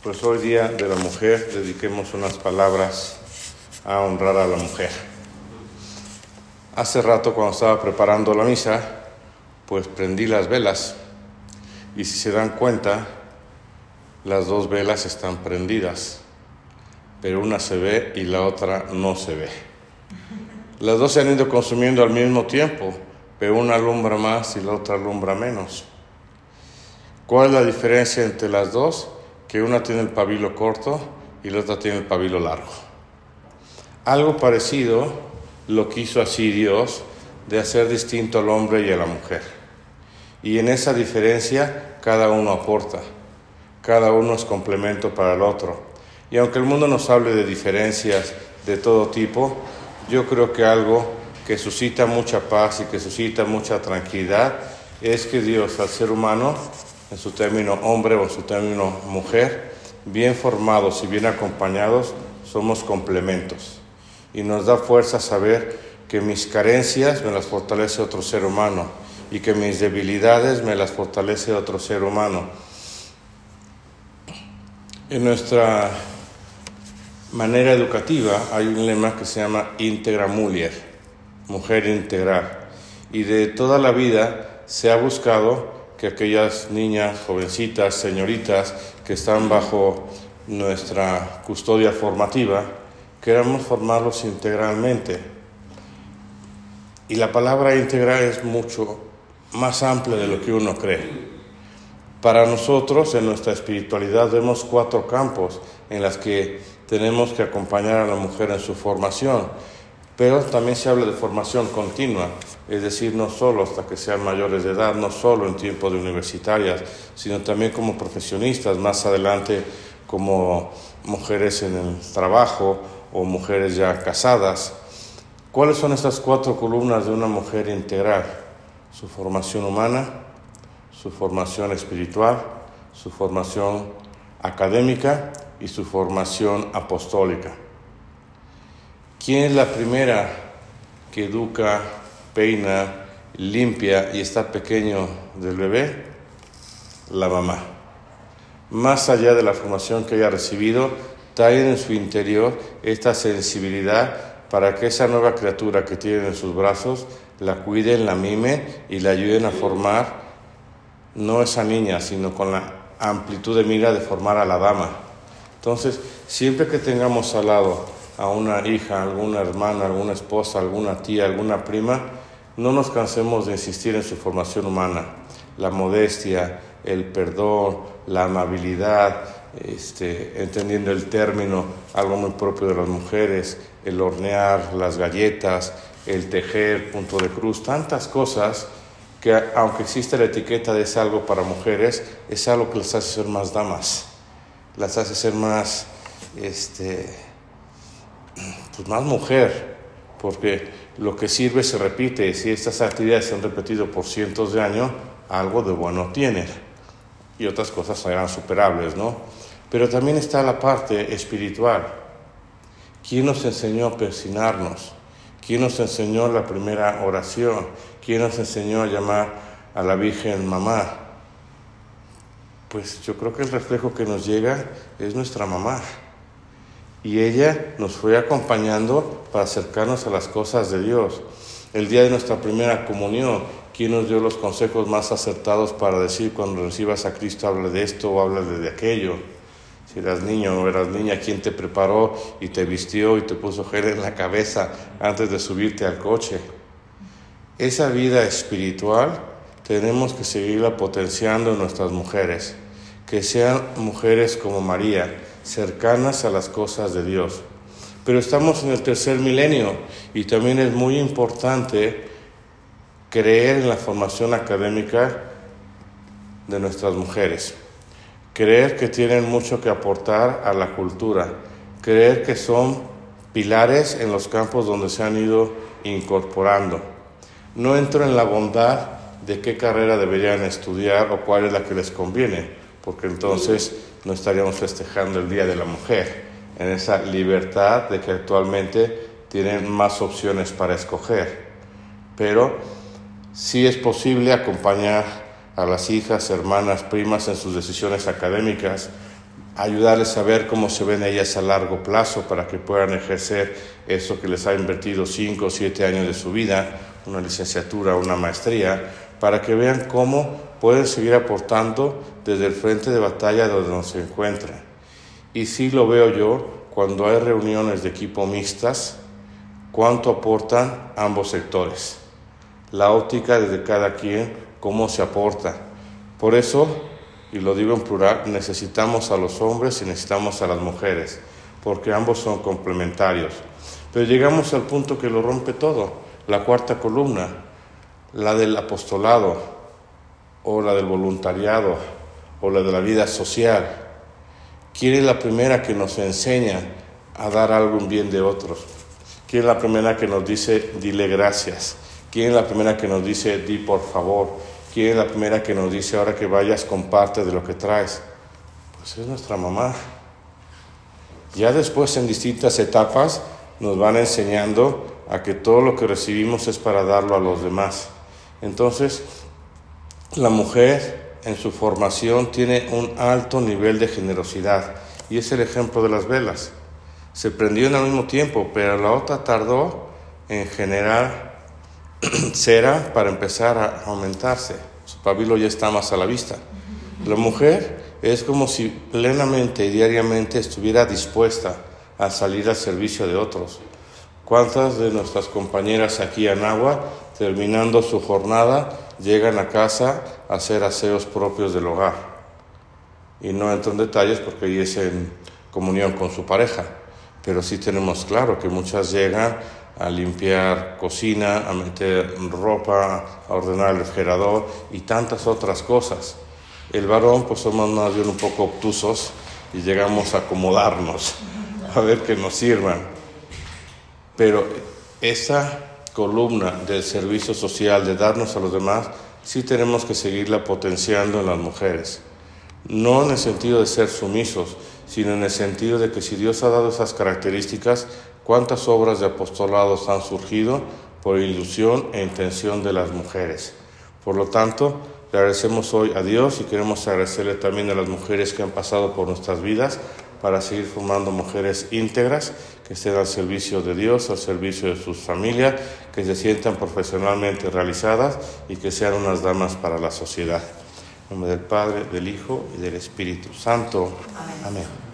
Pues hoy día de la mujer dediquemos unas palabras a honrar a la mujer. Hace rato cuando estaba preparando la misa, pues prendí las velas y si se dan cuenta, las dos velas están prendidas, pero una se ve y la otra no se ve. Las dos se han ido consumiendo al mismo tiempo, pero una alumbra más y la otra alumbra menos. ¿Cuál es la diferencia entre las dos? Que una tiene el pabilo corto y la otra tiene el pabilo largo. Algo parecido lo quiso así Dios de hacer distinto al hombre y a la mujer. Y en esa diferencia cada uno aporta, cada uno es complemento para el otro. Y aunque el mundo nos hable de diferencias de todo tipo, yo creo que algo que suscita mucha paz y que suscita mucha tranquilidad es que Dios al ser humano, en su término hombre o en su término mujer, bien formados y bien acompañados, somos complementos. Y nos da fuerza saber que mis carencias me las fortalece otro ser humano y que mis debilidades me las fortalece otro ser humano. En nuestra manera educativa hay un lema que se llama Integra Mulier, mujer integral. Y de toda la vida se ha buscado que aquellas niñas, jovencitas, señoritas que están bajo nuestra custodia formativa, queramos formarlos integralmente. Y la palabra integral es mucho más amplia de lo que uno cree. Para nosotros, en nuestra espiritualidad, vemos cuatro campos en los que tenemos que acompañar a la mujer en su formación, pero también se habla de formación continua, es decir, no solo hasta que sean mayores de edad, no solo en tiempo de universitarias, sino también como profesionistas, más adelante como mujeres en el trabajo o mujeres ya casadas. ¿Cuáles son estas cuatro columnas de una mujer integral? Su formación humana, su formación espiritual, su formación académica y su formación apostólica. ¿Quién es la primera que educa, peina, limpia y está pequeño del bebé? La mamá. Más allá de la formación que haya recibido, trae en su interior esta sensibilidad para que esa nueva criatura que tiene en sus brazos la cuiden, la mime y la ayuden a formar no esa niña, sino con la amplitud de mira de formar a la dama. Entonces, siempre que tengamos al lado a una hija, alguna hermana, alguna esposa, alguna tía, alguna prima, no nos cansemos de insistir en su formación humana, la modestia, el perdón, la amabilidad, este, entendiendo el término, algo muy propio de las mujeres, el hornear, las galletas, el tejer, punto de cruz, tantas cosas que aunque existe la etiqueta de es algo para mujeres, es algo que las hace ser más damas, las hace ser más, este, pues más mujer, porque lo que sirve se repite, si estas actividades se han repetido por cientos de años, algo de bueno tiene, y otras cosas serán superables, ¿no? Pero también está la parte espiritual. ¿Quién nos enseñó a persinarnos? ¿Quién nos enseñó la primera oración? ¿Quién nos enseñó a llamar a la Virgen mamá? Pues yo creo que el reflejo que nos llega es nuestra mamá. Y ella nos fue acompañando para acercarnos a las cosas de Dios. El día de nuestra primera comunión, ¿quién nos dio los consejos más acertados para decir cuando recibas a Cristo habla de esto o habla de aquello? Si eras niño o eras niña, ¿quién te preparó y te vistió y te puso gel en la cabeza antes de subirte al coche? Esa vida espiritual tenemos que seguirla potenciando en nuestras mujeres, que sean mujeres como María, cercanas a las cosas de Dios. Pero estamos en el tercer milenio y también es muy importante creer en la formación académica de nuestras mujeres, creer que tienen mucho que aportar a la cultura, creer que son pilares en los campos donde se han ido incorporando. No entro en la bondad de qué carrera deberían estudiar o cuál es la que les conviene, porque entonces no estaríamos festejando el Día de la Mujer, en esa libertad de que actualmente tienen más opciones para escoger. Pero sí es posible acompañar a las hijas, hermanas, primas en sus decisiones académicas, ayudarles a ver cómo se ven ellas a largo plazo para que puedan ejercer eso que les ha invertido 5 o 7 años de su vida, una licenciatura, una maestría, para que vean cómo pueden seguir aportando desde el frente de batalla donde nos se encuentran. Y sí lo veo yo cuando hay reuniones de equipo mixtas, cuánto aportan ambos sectores. La óptica desde cada quien, cómo se aporta. Por eso, y lo digo en plural, necesitamos a los hombres y necesitamos a las mujeres, porque ambos son complementarios. Pero llegamos al punto que lo rompe todo, la cuarta columna, la del apostolado, o la del voluntariado, o la de la vida social. ¿Quién es la primera que nos enseña a dar algo en bien de otros? ¿Quién es la primera que nos dice dile gracias? ¿Quién es la primera que nos dice di por favor? ¿Quién es la primera que nos dice ahora que vayas comparte de lo que traes? Pues es nuestra mamá. Ya después en distintas etapas nos van enseñando a que todo lo que recibimos es para darlo a los demás. Entonces, la mujer en su formación tiene un alto nivel de generosidad y es el ejemplo de las velas. Se prendió en el mismo tiempo, pero la otra tardó en generar cera para empezar a aumentarse. Su pabilo ya está más a la vista. La mujer es como si plenamente y diariamente estuviera dispuesta a salir al servicio de otros. ¿Cuántas de nuestras compañeras aquí en Agua, terminando su jornada, llegan a casa a hacer aseos propios del hogar? Y no entro en detalles porque ahí es en comunión con su pareja, pero sí tenemos claro que muchas llegan a limpiar cocina, a meter ropa, a ordenar el refrigerador y tantas otras cosas. El varón, pues somos más bien un poco obtusos y llegamos a acomodarnos a ver que nos sirvan. Pero esa columna del servicio social, de darnos a los demás, sí tenemos que seguirla potenciando en las mujeres. No en el sentido de ser sumisos, sino en el sentido de que si Dios ha dado esas características, ¿cuántas obras de apostolados han surgido por ilusión e intención de las mujeres? Por lo tanto, le agradecemos hoy a Dios y queremos agradecerle también a las mujeres que han pasado por nuestras vidas para seguir formando mujeres íntegras que estén al servicio de Dios, al servicio de sus familias, que se sientan profesionalmente realizadas y que sean unas damas para la sociedad. En nombre del Padre, del Hijo y del Espíritu Santo. Amén.